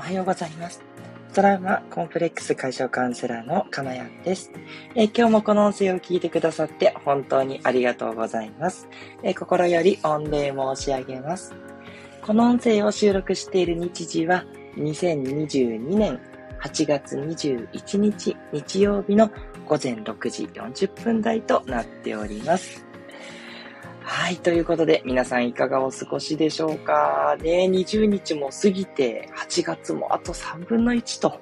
おはようございます。トラウマコンプレックス解消カウンセラーのかまやんです、えー、今日もこの音声を聞いてくださって本当にありがとうございます。えー、心より御礼申し上げます。この音声を収録している日時は2022年8月21日日曜日の午前6時40分台となっております。はい。ということで、皆さんいかがお過ごしでしょうか？ね20日も過ぎて、8月もあと3分の1と。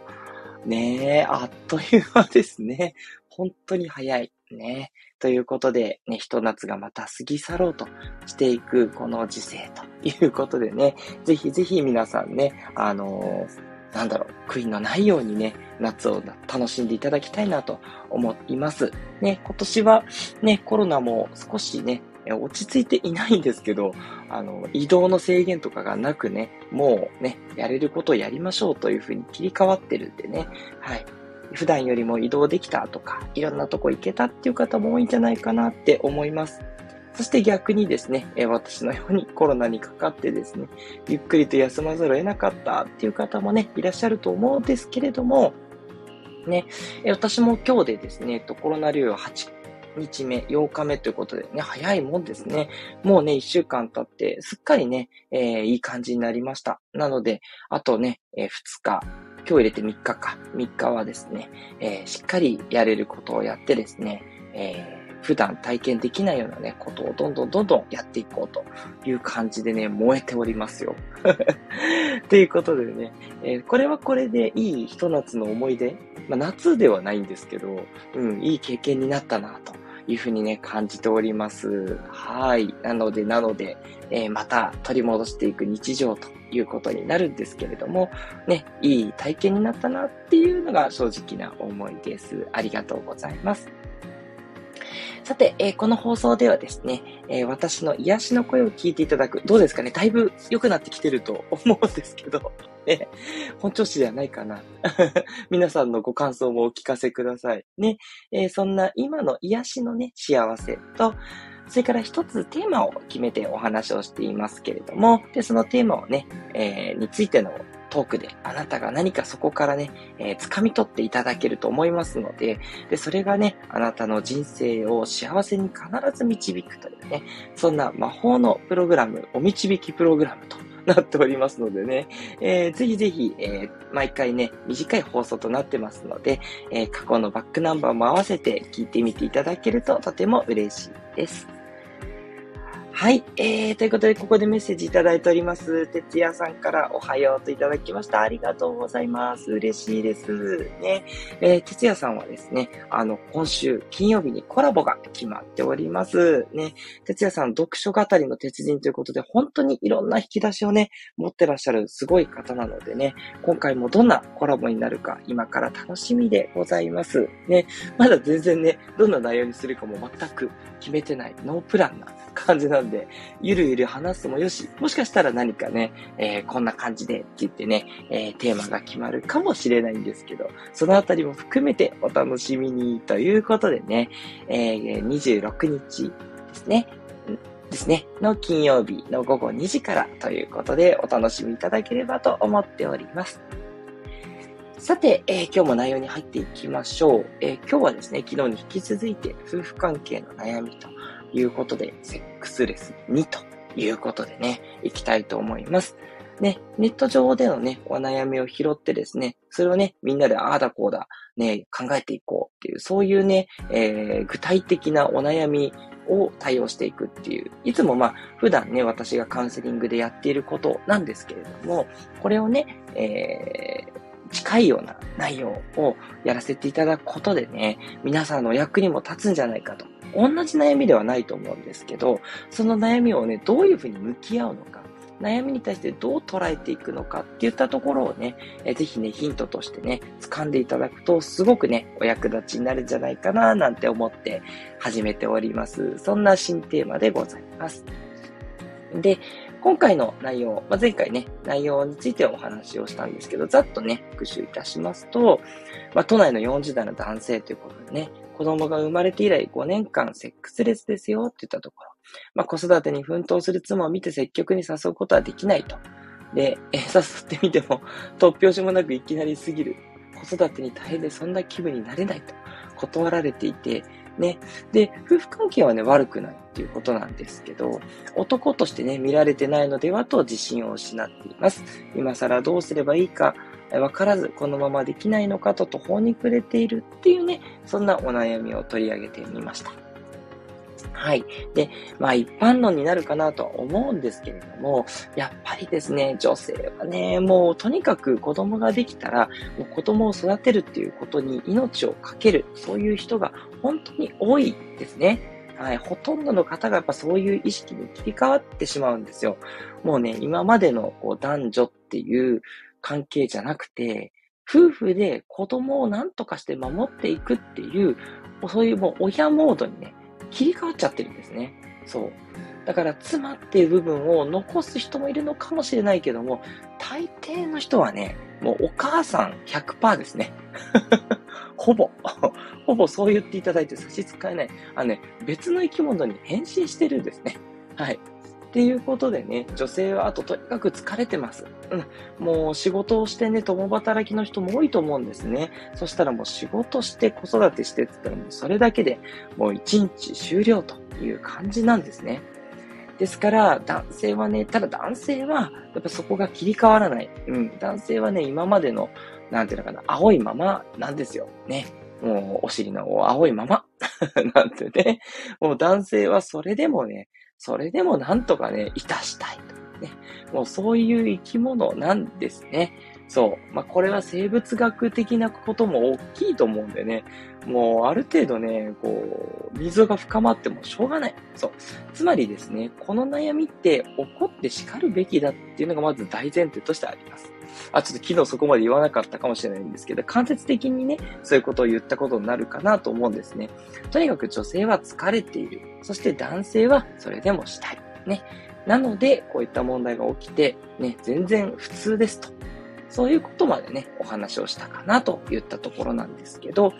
ねあっという間ですね。本当に早い。ねということで、ね、ひと夏がまた過ぎ去ろうとしていくこの時世ということでね、ぜひぜひ皆さんね、あのー、なんだろう、悔いのないようにね、夏を楽しんでいただきたいなと思います。ね、今年はね、コロナも少しね、落ち着いていないんですけど、あの、移動の制限とかがなくね、もうね、やれることをやりましょうというふうに切り替わってるんでね、はい。普段よりも移動できたとか、いろんなとこ行けたっていう方も多いんじゃないかなって思います。そして逆にですね、私のようにコロナにかかってですね、ゆっくりと休まざるを得なかったっていう方もね、いらっしゃると思うんですけれども、ね、私も今日でですね、コロナ療養8日目、8日目ということでね、早いもんですね。もうね、1週間経って、すっかりね、えー、いい感じになりました。なので、あとね、えー、2日、今日入れて3日か。3日はですね、えー、しっかりやれることをやってですね、え普段体験できないようなね、ことをどんどんどんどんやっていこうという感じでね、燃えておりますよ。ということでね、えー、これはこれでいいひと夏の思い出、まあ、夏ではないんですけど、うん、いい経験になったなというふうにね、感じております。はい。なので、なので、えー、また取り戻していく日常ということになるんですけれども、ね、いい体験になったなっていうのが正直な思いです。ありがとうございます。さて、えー、この放送ではですね、えー、私の癒しの声を聞いていただく。どうですかねだいぶ良くなってきてると 思うんですけど、ね、本調子ではないかな。皆さんのご感想もお聞かせください。ね、えー、そんな今の癒しのね、幸せと、それから一つテーマを決めてお話をしていますけれども、で、そのテーマをね、えー、についてのトークであなたが何かそこからね、えー、掴み取っていただけると思いますので、で、それがね、あなたの人生を幸せに必ず導くというね、そんな魔法のプログラム、お導きプログラムとなっておりますのでね、えー、ぜひぜひ、えー、毎回ね、短い放送となってますので、えー、過去のバックナンバーも合わせて聞いてみていただけるととても嬉しいです。はい。えー、ということで、ここでメッセージいただいております。哲也さんからおはようといただきました。ありがとうございます。嬉しいです。ね。えー、哲也さんはですね、あの、今週金曜日にコラボが決まっております。ね。哲也さん、読書語りの鉄人ということで、本当にいろんな引き出しをね、持ってらっしゃるすごい方なのでね、今回もどんなコラボになるか、今から楽しみでございます。ね。まだ全然ね、どんな内容にするかも全く決めてない、ノープランな感じなんで、ゆるゆる話すもよし、もしかしたら何かね、えー、こんな感じでって言ってね、えー、テーマが決まるかもしれないんですけど、そのあたりも含めてお楽しみにということでね、えー、26日ですね、ですね、の金曜日の午後2時からということでお楽しみいただければと思っております。さて、えー、今日も内容に入っていきましょう、えー、今日はですね、昨日に引き続いて夫婦関係の悩みということで、セックスレス2ということでね、いきたいと思います。ね、ネット上でのね、お悩みを拾ってですね、それをね、みんなでああだこうだ、ね、考えていこうっていう、そういうね、えー、具体的なお悩みを対応していくっていう、いつもまあ、普段ね、私がカウンセリングでやっていることなんですけれども、これをね、えー、近いような内容をやらせていただくことでね、皆さんの役にも立つんじゃないかと同じ悩みではないと思うんですけど、その悩みをね、どういうふうに向き合うのか、悩みに対してどう捉えていくのかっていったところをね、えぜひね、ヒントとしてね、掴んでいただくと、すごくね、お役立ちになるんじゃないかな、なんて思って始めております。そんな新テーマでございます。で、今回の内容、まあ、前回ね、内容についてお話をしたんですけど、ざっとね、復習いたしますと、まあ、都内の40代の男性ということでね、子供が生まれて以来5年間セックスレスですよって言ったところ、まあ、子育てに奮闘する妻を見て積極に誘うことはできないと。で、え誘ってみても、突拍子もなくいきなりすぎる。子育てに大変でそんな気分になれないと断られていて、ね。で、夫婦関係はね、悪くないっていうことなんですけど、男としてね、見られてないのではと自信を失っています。今更どうすればいいか、わからず、このままできないのかと途方に暮れているっていうね、そんなお悩みを取り上げてみました。はい。で、まあ一般論になるかなとは思うんですけれども、やっぱりですね、女性はね、もうとにかく子供ができたら、もう子供を育てるっていうことに命をかける、そういう人が本当に多いですね。はい、ほとんどの方がやっぱそういう意識に切り替わってしまうんですよ。もうね、今までのこう男女っていう関係じゃなくて、夫婦で子供を何とかして守っていくっていう、そういうもう親モードにね、切り替わっちゃってるんですね。そう。だから妻っていう部分を残す人もいるのかもしれないけども、大抵の人はね、もうお母さん100%ですね。ほぼ、ほぼそう言っていただいて差し支えない。あのね、別の生き物に変身してるんですね。はい。っていうことでね、女性はあととにかく疲れてます。うん。もう仕事をしてね、共働きの人も多いと思うんですね。そしたらもう仕事して子育てしてって言ったらもうそれだけでもう一日終了という感じなんですね。ですから、男性はね、ただ男性は、やっぱそこが切り替わらない。うん。男性はね、今までの、なんていうのかな、青いままなんですよ。ね。もう、お尻の青いまま。なんてね。もう男性はそれでもね、それでもなんとかね、いたしたいと。ね。もうそういう生き物なんですね。そう。まあ、これは生物学的なことも大きいと思うんでね。もう、ある程度ね、こう、溝が深まってもしょうがない。そう。つまりですね、この悩みって怒って叱るべきだっていうのがまず大前提としてあります。あ、ちょっと昨日そこまで言わなかったかもしれないんですけど、間接的にね、そういうことを言ったことになるかなと思うんですね。とにかく女性は疲れている。そして男性はそれでもしたい。ね。なので、こういった問題が起きて、ね、全然普通ですと。そういうことまでね、お話をしたかなといったところなんですけど、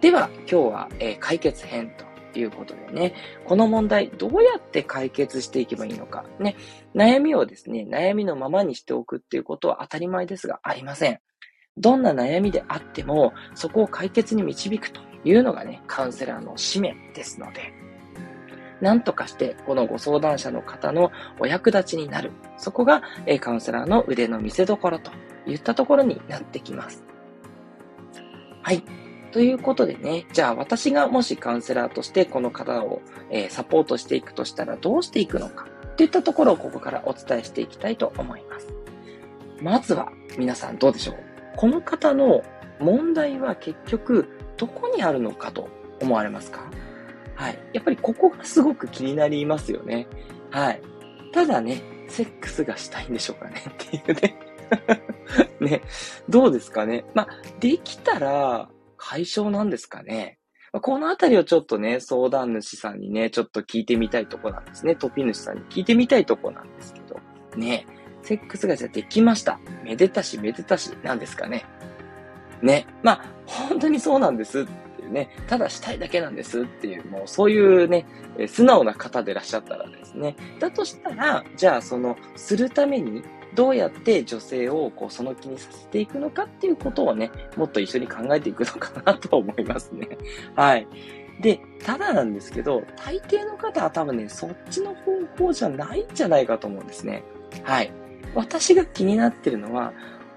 では、今日は、えー、解決編ということでね、この問題どうやって解決していけばいいのか、ね、悩みをですね、悩みのままにしておくっていうことは当たり前ですがありません。どんな悩みであっても、そこを解決に導くというのがね、カウンセラーの使命ですので、なんとかして、このご相談者の方のお役立ちになる。そこが、えカウンセラーの腕の見せ所といったところになってきます。はい。ということでね、じゃあ私がもしカウンセラーとしてこの方を、え、サポートしていくとしたらどうしていくのかといったところをここからお伝えしていきたいと思います。まずは皆さんどうでしょうこの方の問題は結局どこにあるのかと思われますか？はい。やっぱりここがすごく気になりますよね。はい。ただね、セックスがしたいんでしょうかね っていうね ね。どうですかね。まあ、できたら、解消なんですかね。このあたりをちょっとね、相談主さんにね、ちょっと聞いてみたいとこなんですね。トピ主さんに聞いてみたいとこなんですけど。ね、セックスがじゃできました。めでたしめでたし、なんですかね。ね。まあ、本当にそうなんですっうね、ただしたいだけなんですっていう、もうそういうね、素直な方でいらっしゃったらですね。だとしたら、じゃあその、するためにどうやって女性をこうその気にさせていくのかっていうことをね、もっと一緒に考えていくのかなと思いますね。はい。で、ただなんですけど、大抵の方は多分ね、そっちの方向じゃないんじゃないかと思うんですね。はい。私が気になってるのは、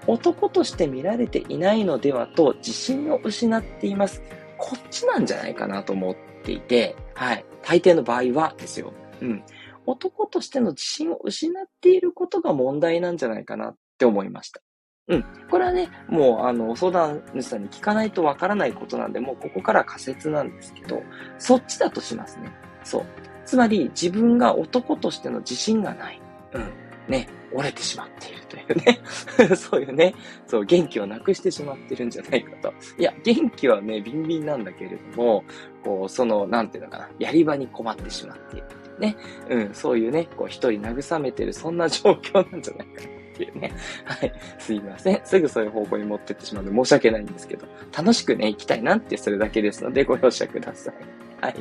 男として見られていないのではと自信を失っています。こっちなんじゃないかなと思っていて、はい。大抵の場合はですよ。うん。男としての自信を失っていることが問題なんじゃないかなって思いました。うん。これはね、もう、あの、相談主さんに聞かないとわからないことなんで、もうここから仮説なんですけど、そっちだとしますね。そう。つまり、自分が男としての自信がない。うん。ね、折れてしまっているというね。そういうね、そう、元気をなくしてしまってるんじゃないかと。いや、元気はね、ビンビンなんだけれども、こう、その、なんていうのかな、やり場に困ってしまっている。ね、うん、そういうね、こう一人慰めてる、そんな状況なんじゃないかなっていうね。はい。すいません。すぐそういう方向に持ってってしまうので申し訳ないんですけど、楽しくね、行きたいなってそれだけですのでご容赦ください。はい。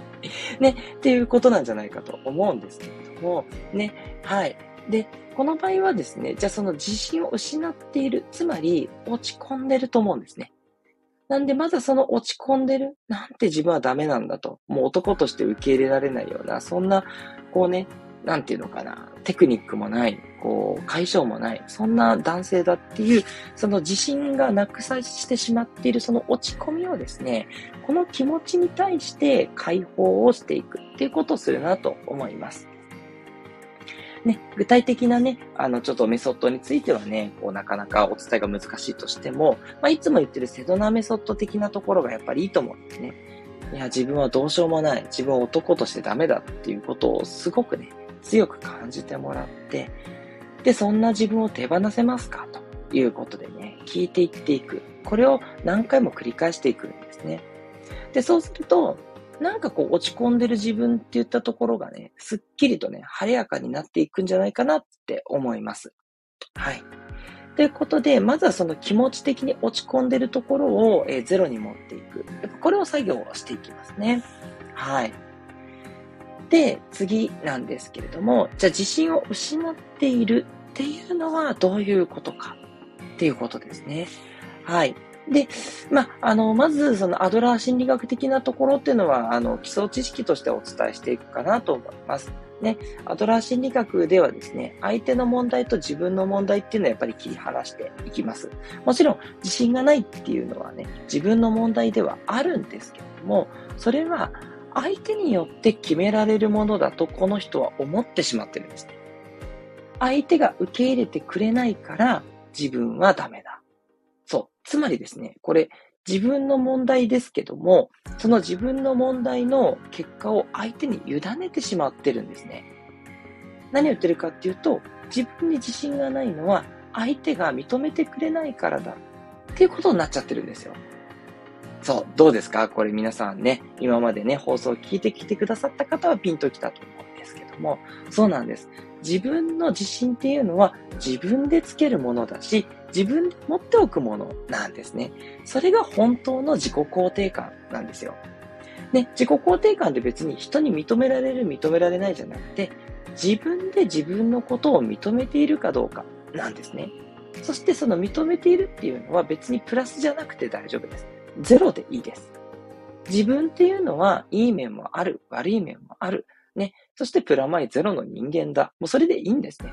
ね、っていうことなんじゃないかと思うんですけれども、ね、はい。で、この場合はですね、じゃあその自信を失っている、つまり落ち込んでると思うんですね。なんで、まずその落ち込んでる、なんて自分はダメなんだと、もう男として受け入れられないような、そんな、こうね、なんていうのかな、テクニックもない、こう、解消もない、そんな男性だっていう、その自信がなくさしてしまっているその落ち込みをですね、この気持ちに対して解放をしていくっていうことをするなと思います。ね、具体的なね、あの、ちょっとメソッドについてはね、こう、なかなかお伝えが難しいとしても、まあ、いつも言ってるセドナメソッド的なところがやっぱりいいと思うんですね。いや、自分はどうしようもない。自分は男としてダメだっていうことをすごくね、強く感じてもらって、で、そんな自分を手放せますか？ということでね、聞いていっていく。これを何回も繰り返していくんですね。で、そうすると、なんかこう落ち込んでる自分って言ったところがね、すっきりとね、晴れやかになっていくんじゃないかなって思います。はい。ということで、まずはその気持ち的に落ち込んでるところを、えー、ゼロに持っていく。これを作業をしていきますね。はい。で、次なんですけれども、じゃあ自信を失っているっていうのはどういうことかっていうことですね。はい。で、まあ、あの、まず、そのアドラー心理学的なところっていうのは、あの、基礎知識としてお伝えしていくかなと思います。ね、アドラー心理学ではですね、相手の問題と自分の問題っていうのはやっぱり切り離していきます。もちろん、自信がないっていうのはね、自分の問題ではあるんですけれども、それは相手によって決められるものだとこの人は思ってしまってるんです。相手が受け入れてくれないから自分はダメだ。つまりですね、これ、自分の問題ですけども、その自分の問題の結果を相手に委ねてしまってるんですね。何を言ってるかっていうと、自分に自信がないのは相手が認めてくれないからだっていうことになっちゃってるんですよ。そう、どうですか？これ皆さんね、今までね、放送を聞いてきてくださった方はピンときたと思うんですけども、そうなんです。自分の自信っていうのは自分でつけるものだし、自分で持っておくものなんですね。それが本当の自己肯定感なんですよ。ね、自己肯定感って別に人に認められる、認められないじゃなくて、自分で自分のことを認めているかどうかなんですね。そしてその認めているっていうのは別にプラスじゃなくて大丈夫です。ゼロでいいです。自分っていうのはいい面もある、悪い面もある。ね。そしてプラマイゼロの人間だ。もうそれでいいんですね。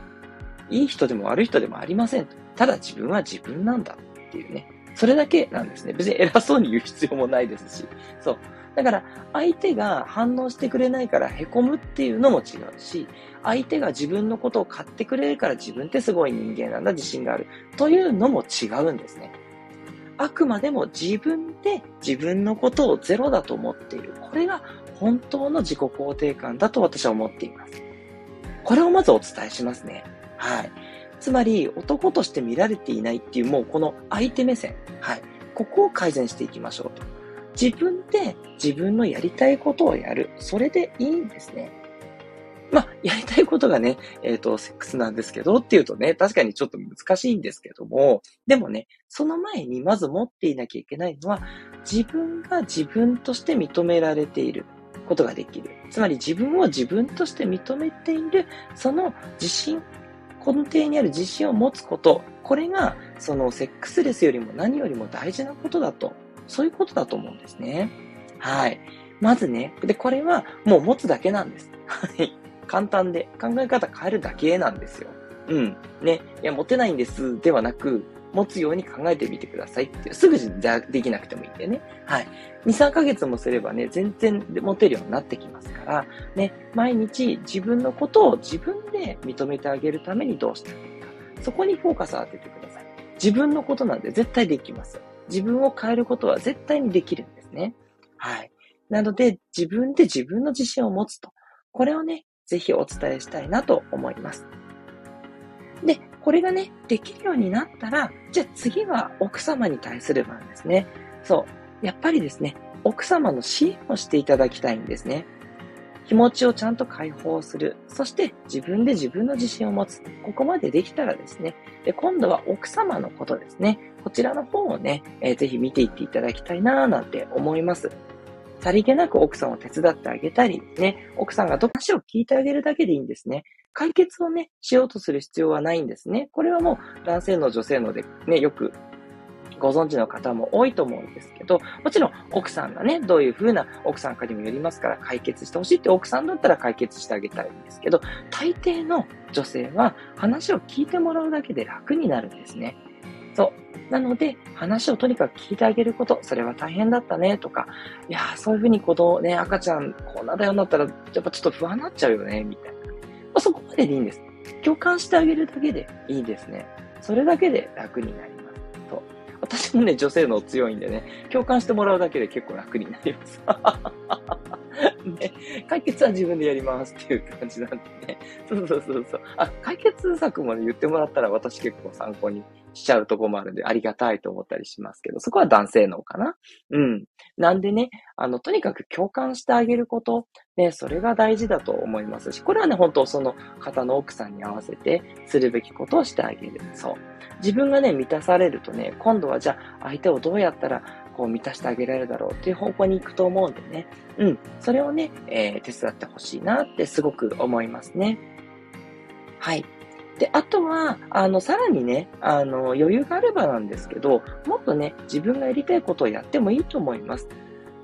いい人でも悪い人でもありません。ただ自分は自分なんだっていうね。それだけなんですね。別に偉そうに言う必要もないですし。そう。だから、相手が反応してくれないから凹むっていうのも違うし、相手が自分のことを買ってくれるから自分ってすごい人間なんだ、自信がある。というのも違うんですね。あくまでも自分で自分のことをゼロだと思っている。これが本当の自己肯定感だと私は思っています。これをまずお伝えしますね。はい。つまり、男として見られていないっていう、もうこの相手目線。はい。ここを改善していきましょうと。自分で自分のやりたいことをやる。それでいいんですね。まあ、やりたいことがね、えっ、ー、と、セックスなんですけどっていうとね、確かにちょっと難しいんですけども、でもね、その前にまず持っていなきゃいけないのは、自分が自分として認められていることができる。つまり自分を自分として認めている、その自信、根底にある自信を持つこと、これが、そのセックスレスよりも何よりも大事なことだと、そういうことだと思うんですね。はい。まずね、で、これはもう持つだけなんです。はい。簡単で、考え方変えるだけなんですよ。うん。ね。いや、持てないんですではなく、持つように考えてみてくださいっていう。すぐじゃできなくてもいいんでね。はい。2、3ヶ月もすればね、全然持てるようになってきますから、ね、毎日自分のことを自分で認めてあげるためにどうしたらいいか。そこにフォーカスを当ててください。自分のことなんで絶対できます。自分を変えることは絶対にできるんですね。はい。なので、自分で自分の自信を持つと。これをね、ぜひお伝えしたいなと思います。で、これがね、できるようになったら、じゃあ次は奥様に対する番ですね。そう。やっぱりですね、奥様の支援をしていただきたいんですね。気持ちをちゃんと解放する。そして自分で自分の自信を持つ。ここまでできたらですね、で今度は奥様のことですね。こちらの方をね、えー、ぜひ見ていっていただきたいなぁなんて思います。さりげなく奥さんを手伝ってあげたり、ね、奥さんがど話を聞いてあげるだけでいいんですね。解決をね、しようとする必要はないんですね。これはもう男性の女性のでね、よくご存知の方も多いと思うんですけど、もちろん奥さんがね、どういう風な奥さんかにもよりますから解決してほしいって奥さんだったら解決してあげたいんですけど、大抵の女性は話を聞いてもらうだけで楽になるんですね。そう。なので、話をとにかく聞いてあげること、それは大変だったね、とか、いやそういうふうに子供ね、赤ちゃん、こんなだよなったら、やっぱちょっと不安になっちゃうよね、みたいな。あ、そこまででいいんです。共感してあげるだけでいいですね。それだけで楽になります。と私もね、女性の強いんでね、共感してもらうだけで結構楽になります。ね、解決は自分でやりますっていう感じなんでね。そうそうそうそう。あ、解決策まで、言ってもらったら私結構参考にしちゃうとこもあるんで、ありがたいと思ったりしますけど、そこは男性のかなうん。なんでね、あの、とにかく共感してあげること、ね、それが大事だと思いますし、これはね、本当その方の奥さんに合わせてするべきことをしてあげる。そう。自分がね、満たされるとね、今度はじゃあ相手をどうやったらこう満たしてあげられるだろうっていう方向に行くと思うんでね。うん。それをね、えー、手伝ってほしいなってすごく思いますね。はい。で、あとは、あの、さらにね、あの、余裕があればなんですけど、もっとね、自分がやりたいことをやってもいいと思います。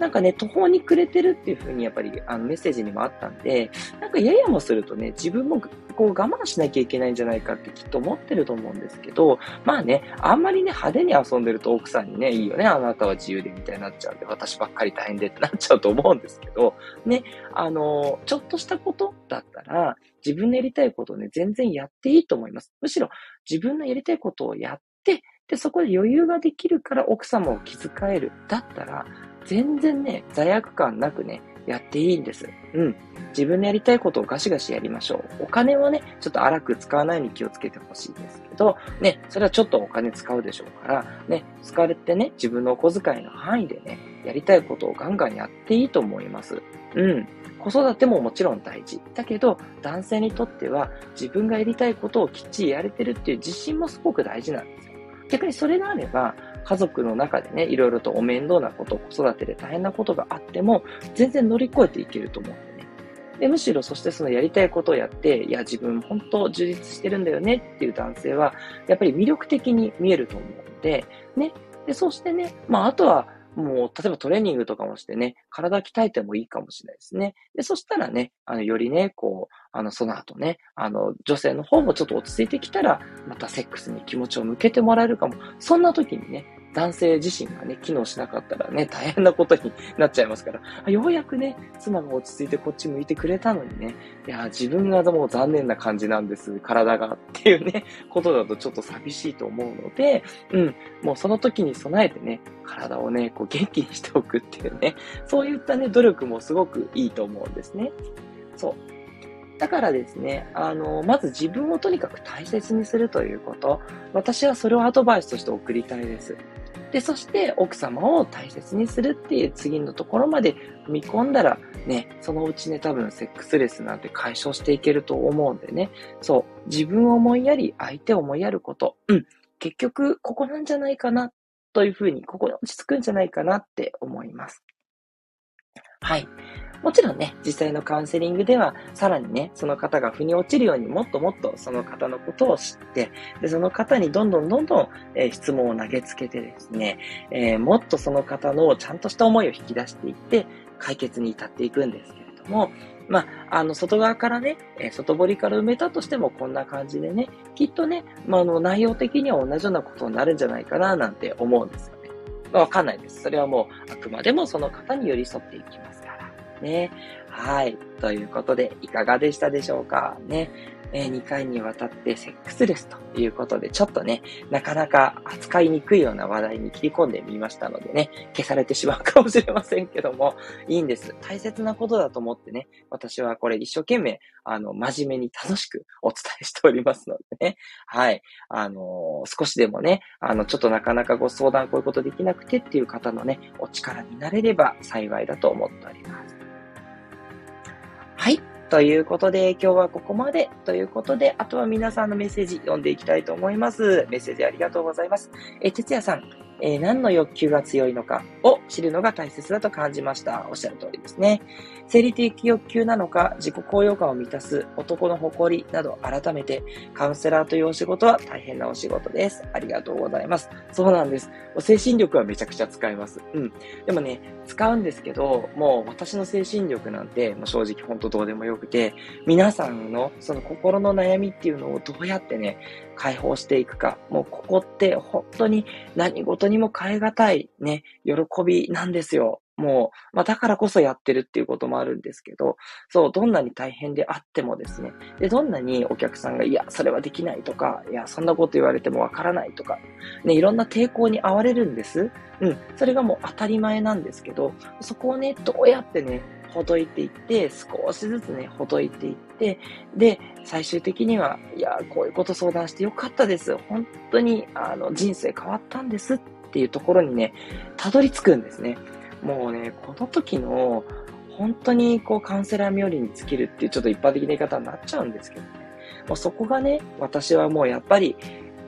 なんかね、途方に暮れてるっていう風にやっぱりあのメッセージにもあったんで、なんかややもするとね、自分もこう我慢しなきゃいけないんじゃないかってきっと思ってると思うんですけど、まあね、あんまりね、派手に遊んでると奥さんにね、いいよね、あなたは自由でみたいになっちゃうんで、私ばっかり大変でってなっちゃうと思うんですけど、ね、あの、ちょっとしたことだったら、自分のやりたいことをね、全然やっていいと思います。むしろ自分のやりたいことをやって、で、そこで余裕ができるから奥様を気遣える。だったら、全然ね、罪悪感なくね、やっていいんです。うん。自分のやりたいことをガシガシやりましょう。お金はね、ちょっと荒く使わないように気をつけてほしいですけど、ね、それはちょっとお金使うでしょうから、ね、使われてね、自分のお小遣いの範囲でね、やりたいことをガンガンやっていいと思います。うん。子育てももちろん大事。だけど、男性にとっては自分がやりたいことをきっちりやれてるっていう自信もすごく大事なんですよ。逆にそれがあれば、家族の中でね、いろいろとお面倒なこと、子育てで大変なことがあっても、全然乗り越えていけると思うんでね。で、むしろそしてそのやりたいことをやって、いや、自分本当充実してるんだよねっていう男性は、やっぱり魅力的に見えると思うので、ね。で、そしてね、まあ、あとは、もう、例えばトレーニングとかもしてね、体鍛えてもいいかもしれないですね。で、そしたらね、あの、よりね、こう、あの、その後ね、あの、女性の方もちょっと落ち着いてきたら、またセックスに気持ちを向けてもらえるかも。そんな時にね、男性自身がね、機能しなかったらね、大変なことになっちゃいますから、ようやくね、妻が落ち着いてこっち向いてくれたのにね、いや、自分がもう残念な感じなんです、体がっていうね、ことだとちょっと寂しいと思うので、うん、もうその時に備えてね、体をね、こう元気にしておくっていうね、そういったね、努力もすごくいいと思うんですね。そう。だからですね、あの、まず自分をとにかく大切にするということ、私はそれをアドバイスとして送りたいです。で、そして奥様を大切にするっていう次のところまで踏み込んだら、ね、そのうちね、多分セックスレスなんて解消していけると思うんでね、そう、自分を思いやり、相手を思いやること、うん、結局、ここなんじゃないかな、というふうに、ここに落ち着くんじゃないかなって思います。はい。もちろんね、実際のカウンセリングでは、さらにね、その方が腑に落ちるようにもっともっとその方のことを知って、で、その方にどんどんどんどん、えー、質問を投げつけてですね、えー、もっとその方のちゃんとした思いを引き出していって、解決に至っていくんですけれども、まあ、あの、外側からね、え、外堀から埋めたとしてもこんな感じでね、きっとね、まあ、の、内容的には同じようなことになるんじゃないかな、なんて思うんですよね。わかんないです。それはもう、あくまでもその方に寄り添っていきます。ね。はい。ということで、いかがでしたでしょうか？ね。え、2回にわたってセックスレスということで、ちょっとね、なかなか扱いにくいような話題に切り込んでみましたのでね、消されてしまうかもしれませんけども、いいんです。大切なことだと思ってね、私はこれ一生懸命、あの、真面目に楽しくお伝えしておりますのでね、はい。あのー、少しでもね、あの、ちょっとなかなかご相談こういうことできなくてっていう方のね、お力になれれば幸いだと思っております。はい。ということで、今日はここまでということで、あとは皆さんのメッセージ読んでいきたいと思います。メッセージありがとうございます。え、哲也さん、えー、何の欲求が強いのかを知るのが大切だと感じました。おっしゃる通りですね。生理的欲求なのか、自己高揚感を満たす男の誇りなど改めて、カウンセラーというお仕事は大変なお仕事です。ありがとうございます。そうなんです。精神力はめちゃくちゃ使います。うん。でもね、使うんですけど、もう私の精神力なんて、もう正直ほんとどうでもよくて、皆さんのその心の悩みっていうのをどうやってね、解放していくか。もうここって本当に何事にも変え難いね、喜びなんですよ。もう、まあだからこそやってるっていうこともあるんですけど、そう、どんなに大変であってもですね、で、どんなにお客さんが、いや、それはできないとか、いや、そんなこと言われてもわからないとか、ね、いろんな抵抗に遭われるんです。うん、それがもう当たり前なんですけど、そこをね、どうやってね、ほどいていって、少しずつね、ほどいていって、で、最終的には、いや、こういうこと相談してよかったです。本当に、あの、人生変わったんですっていうところにね、たどり着くんですね。もうね、この時の、本当にこうカウンセラー冥利に尽きるっていうちょっと一般的な言い方になっちゃうんですけどね。もうそこがね、私はもうやっぱり、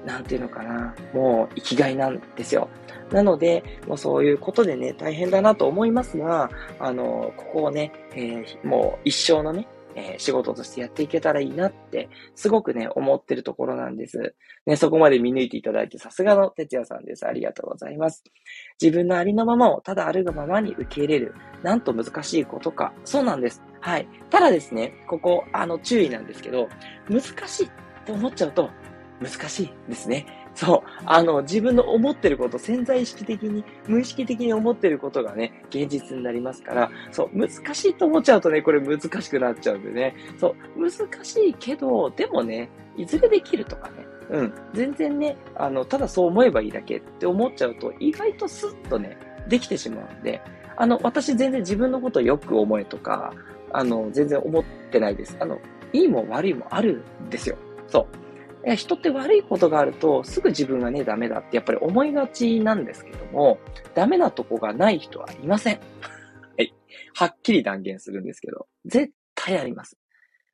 なんていうのかな、もう生きがいなんですよ。なので、もうそういうことでね、大変だなと思いますが、あの、ここをね、えー、もう一生のね、えー、仕事としてやっていけたらいいなって、すごくね、思ってるところなんです。ね、そこまで見抜いていただいて、さすがの哲也さんです。ありがとうございます。自分のありのままをただあるがままに受け入れる。なんと難しいことか。そうなんです。はい。ただですね、ここ、あの、注意なんですけど、難しいって思っちゃうと、難しいですね。そう。あの、自分の思ってること、潜在意識的に、無意識的に思ってることがね、現実になりますから、そう、難しいと思っちゃうとね、これ難しくなっちゃうんでね。そう、難しいけど、でもね、いずれできるとかね。うん。全然ね、あの、ただそう思えばいいだけって思っちゃうと、意外とスッとね、できてしまうんで、あの、私全然自分のことをよく思えとか、あの、全然思ってないです。あの、いいも悪いもあるんですよ。そう。人って悪いことがあると、すぐ自分がね、ダメだってやっぱり思いがちなんですけども、ダメなとこがない人はいません。はい。はっきり断言するんですけど、絶対あります。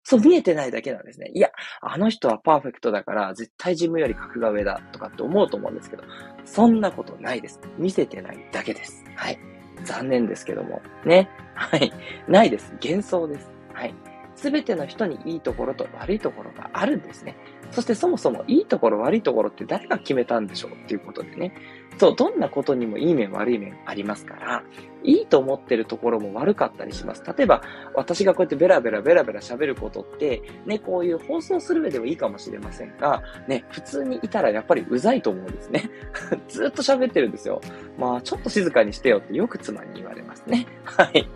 そう見えてないだけなんですね。いや、あの人はパーフェクトだから、絶対自分より格が上だとかって思うと思うんですけど、そんなことないです。見せてないだけです。はい。残念ですけども。ね。はい。ないです。幻想です。はい。すべての人にいいところと悪いところがあるんですね。そしてそもそもいいところ悪いところって誰が決めたんでしょうっていうことでね。そう、どんなことにもいい面悪い面ありますから、いいと思ってるところも悪かったりします。例えば、私がこうやってベラベラベラベラ喋ることって、ね、こういう放送する上ではいいかもしれませんが、ね、普通にいたらやっぱりうざいと思うんですね。ずっと喋ってるんですよ。まあ、ちょっと静かにしてよってよく妻に言われますね。はい。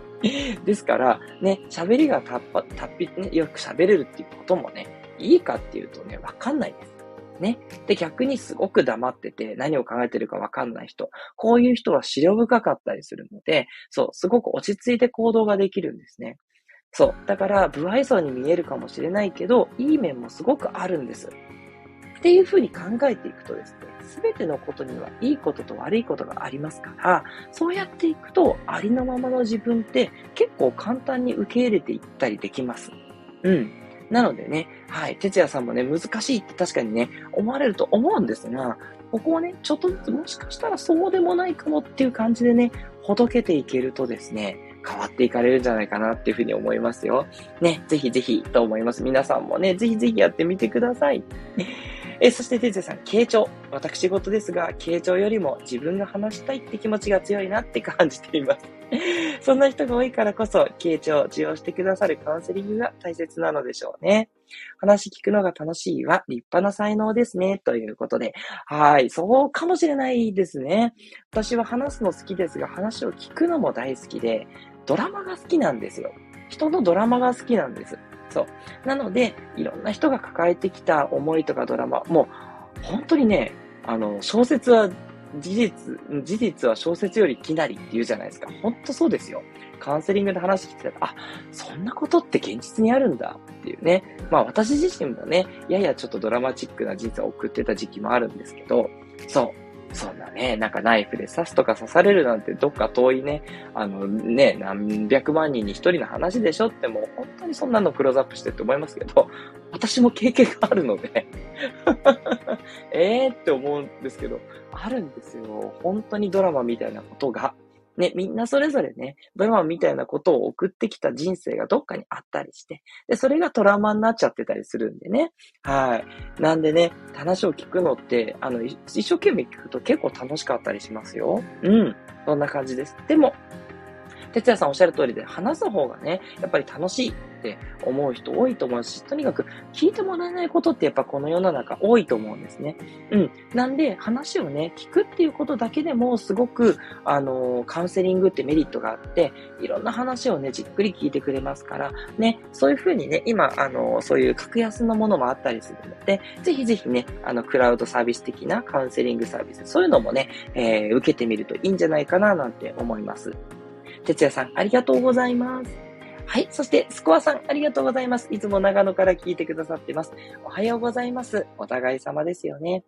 ですから、ね、喋りがたっぱ、たっぴ、ね、よく喋れるっていうこともね、いいかっていうとね、わかんないです。ね。で、逆にすごく黙ってて何を考えてるかわかんない人。こういう人は資料深かったりするので、そう、すごく落ち着いて行動ができるんですね。そう。だから、不愛想に見えるかもしれないけど、いい面もすごくあるんです。っていうふうに考えていくとですね、すべてのことにはいいことと悪いことがありますから、そうやっていくと、ありのままの自分って結構簡単に受け入れていったりできます。うん。なのでね、はい、哲也さんもね、難しいって確かにね、思われると思うんですが、ここをね、ちょっとずつもしかしたらそうでもないかもっていう感じでね、ほどけていけるとですね、変わっていかれるんじゃないかなっていうふうに思いますよ。ね、ぜひぜひと思います。皆さんもね、ぜひぜひやってみてください。えそして、てつやさん、傾聴。私事ですが、傾聴よりも自分が話したいって気持ちが強いなって感じています。そんな人が多いからこそ、傾聴を受容してくださるカウンセリングが大切なのでしょうね。話聞くのが楽しいは立派な才能ですね。ということで。はい。そうかもしれないですね。私は話すの好きですが、話を聞くのも大好きで、ドラマが好きなんですよ。人のドラマが好きなんです。そう。なので、いろんな人が抱えてきた思いとかドラマ、もう、本当にね、あの、小説は事実、事実は小説よりきなりって言うじゃないですか。本当そうですよ。カウンセリングで話聞いてたら、あ、そんなことって現実にあるんだっていうね。まあ私自身もね、ややちょっとドラマチックな人生を送ってた時期もあるんですけど、そう。そんなね、なんかナイフで刺すとか刺されるなんてどっか遠いね、あのね、何百万人に一人の話でしょってもう本当にそんなのクローズアップしてって思いますけど、私も経験があるので ええって思うんですけど、あるんですよ。本当にドラマみたいなことが。ね、みんなそれぞれね、ドラマみたいなことを送ってきた人生がどっかにあったりして、で、それがトラウマになっちゃってたりするんでね。はい。なんでね、話を聞くのって、あの、一生懸命聞くと結構楽しかったりしますよ。うん。そんな感じです。でも、哲也さんおっしゃる通りで、話す方がね、やっぱり楽しいって思う人多いと思うし、とにかく聞いてもらえないことってやっぱこの世の中多いと思うんですね。うん。なんで、話をね、聞くっていうことだけでもすごく、あのカウンセリングってメリットがあって、いろんな話をね、じっくり聞いてくれますから、ね、そういうふうにね、今、あのそういう格安のものもあったりするので、ぜひぜひね、あの、クラウドサービス的なカウンセリングサービス、そういうのもね、えー、受けてみるといいんじゃないかななんて思います。哲也さん、ありがとうございます。はい。そして、スコアさん、ありがとうございます。いつも長野から聞いてくださってます。おはようございます。お互い様ですよね。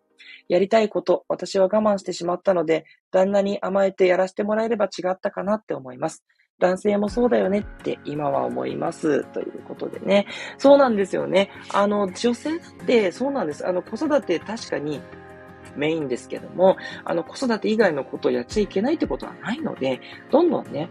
やりたいこと、私は我慢してしまったので、旦那に甘えてやらせてもらえれば違ったかなって思います。男性もそうだよねって今は思います。ということでね。そうなんですよね。あの、女性ってそうなんです。あの、子育て確かにメインですけども、あの、子育て以外のことをやっちゃいけないってことはないので、どんどんね、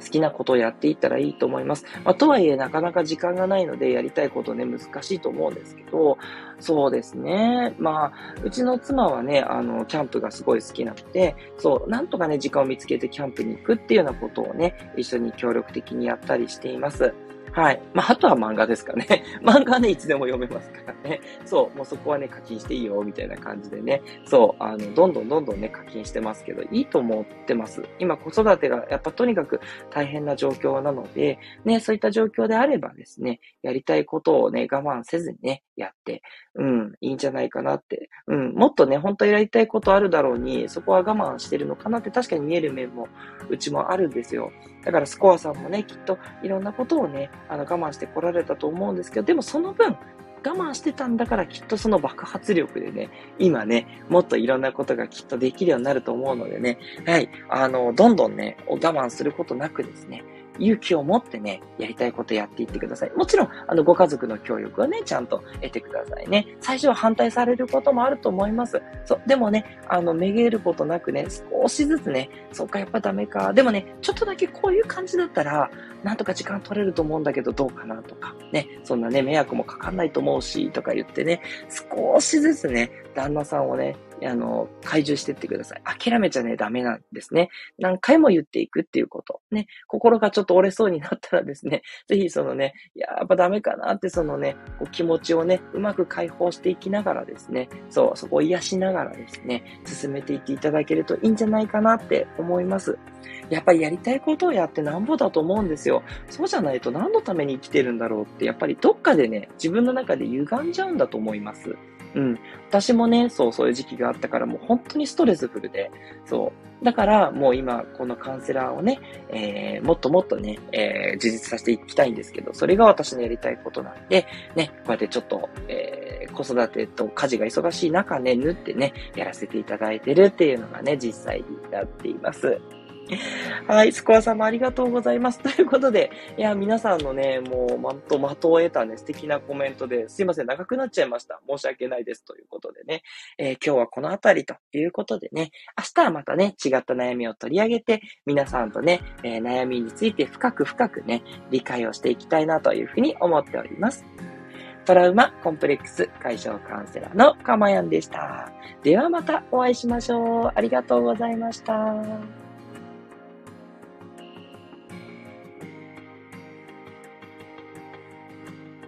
好きなことをやっていったらいいと思います。まあ、とはいえ、なかなか時間がないので、やりたいことね、難しいと思うんですけど、そうですね。まあ、うちの妻はね、あの、キャンプがすごい好きなので、そう、なんとかね、時間を見つけてキャンプに行くっていうようなことをね、一緒に協力的にやったりしています。はい。まあ、あとは漫画ですかね。漫画はね、いつでも読めますからね。そう、もうそこはね、課金していいよ、みたいな感じでね。そう、あの、どんどんどんどんね、課金してますけど、いいと思ってます。今、子育てが、やっぱとにかく大変な状況なので、ね、そういった状況であればですね、やりたいことをね、我慢せずにね、やって、うん、いいんじゃないかなって。うん、もっとね、本当はやりたいことあるだろうに、そこは我慢してるのかなって確かに見える面も、うちもあるんですよ。だからスコアさんもね、きっといろんなことをね、あの我慢してこられたと思うんですけど、でもその分、我慢してたんだからきっとその爆発力でね、今ね、もっといろんなことがきっとできるようになると思うのでね、はい、あの、どんどんね、我慢することなくですね、勇気を持ってね、やりたいことやっていってください。もちろん、あの、ご家族の協力はね、ちゃんと得てくださいね。最初は反対されることもあると思います。そう、でもね、あの、めげることなくね、少しずつね、そっか、やっぱダメか。でもね、ちょっとだけこういう感じだったら、なんとか時間取れると思うんだけど、どうかなとか、ね、そんなね、迷惑もかかんないと思うし、とか言ってね、少しずつね、旦那さんをね、あの、解除してってください。諦めちゃね、ダメなんですね。何回も言っていくっていうこと。ね、心がちょっと折れそうになったらですね、ぜひそのね、や、やっぱダメかなってそのね、こう気持ちをね、うまく解放していきながらですね、そう、そこを癒しながらですね、進めていっていただけるといいんじゃないかなって思います。やっぱりやりたいことをやってなんぼだと思うんですよ。そうじゃないと何のために生きてるんだろうって、やっぱりどっかでね、自分の中で歪んじゃうんだと思います。うん。私もね、そう、そういう時期があったから、もう本当にストレスフルで、そう。だから、もう今、このカウンセラーをね、えー、もっともっとね、えー、充実させていきたいんですけど、それが私のやりたいことなんで、ね、こうやってちょっと、えー、子育てと家事が忙しい中ね、縫ってね、やらせていただいてるっていうのがね、実際になっています。はい、スコア様ありがとうございます。ということで、いや、皆さんのね、もう、まと、的を得たね、素敵なコメントで、すいません、長くなっちゃいました。申し訳ないです。ということでね、えー、今日はこのあたりということでね、明日はまたね、違った悩みを取り上げて、皆さんとね、えー、悩みについて深く深くね、理解をしていきたいなというふうに思っております。トラウマコンプレックス解消カウンセラーのかまやんでした。ではまたお会いしましょう。ありがとうございました。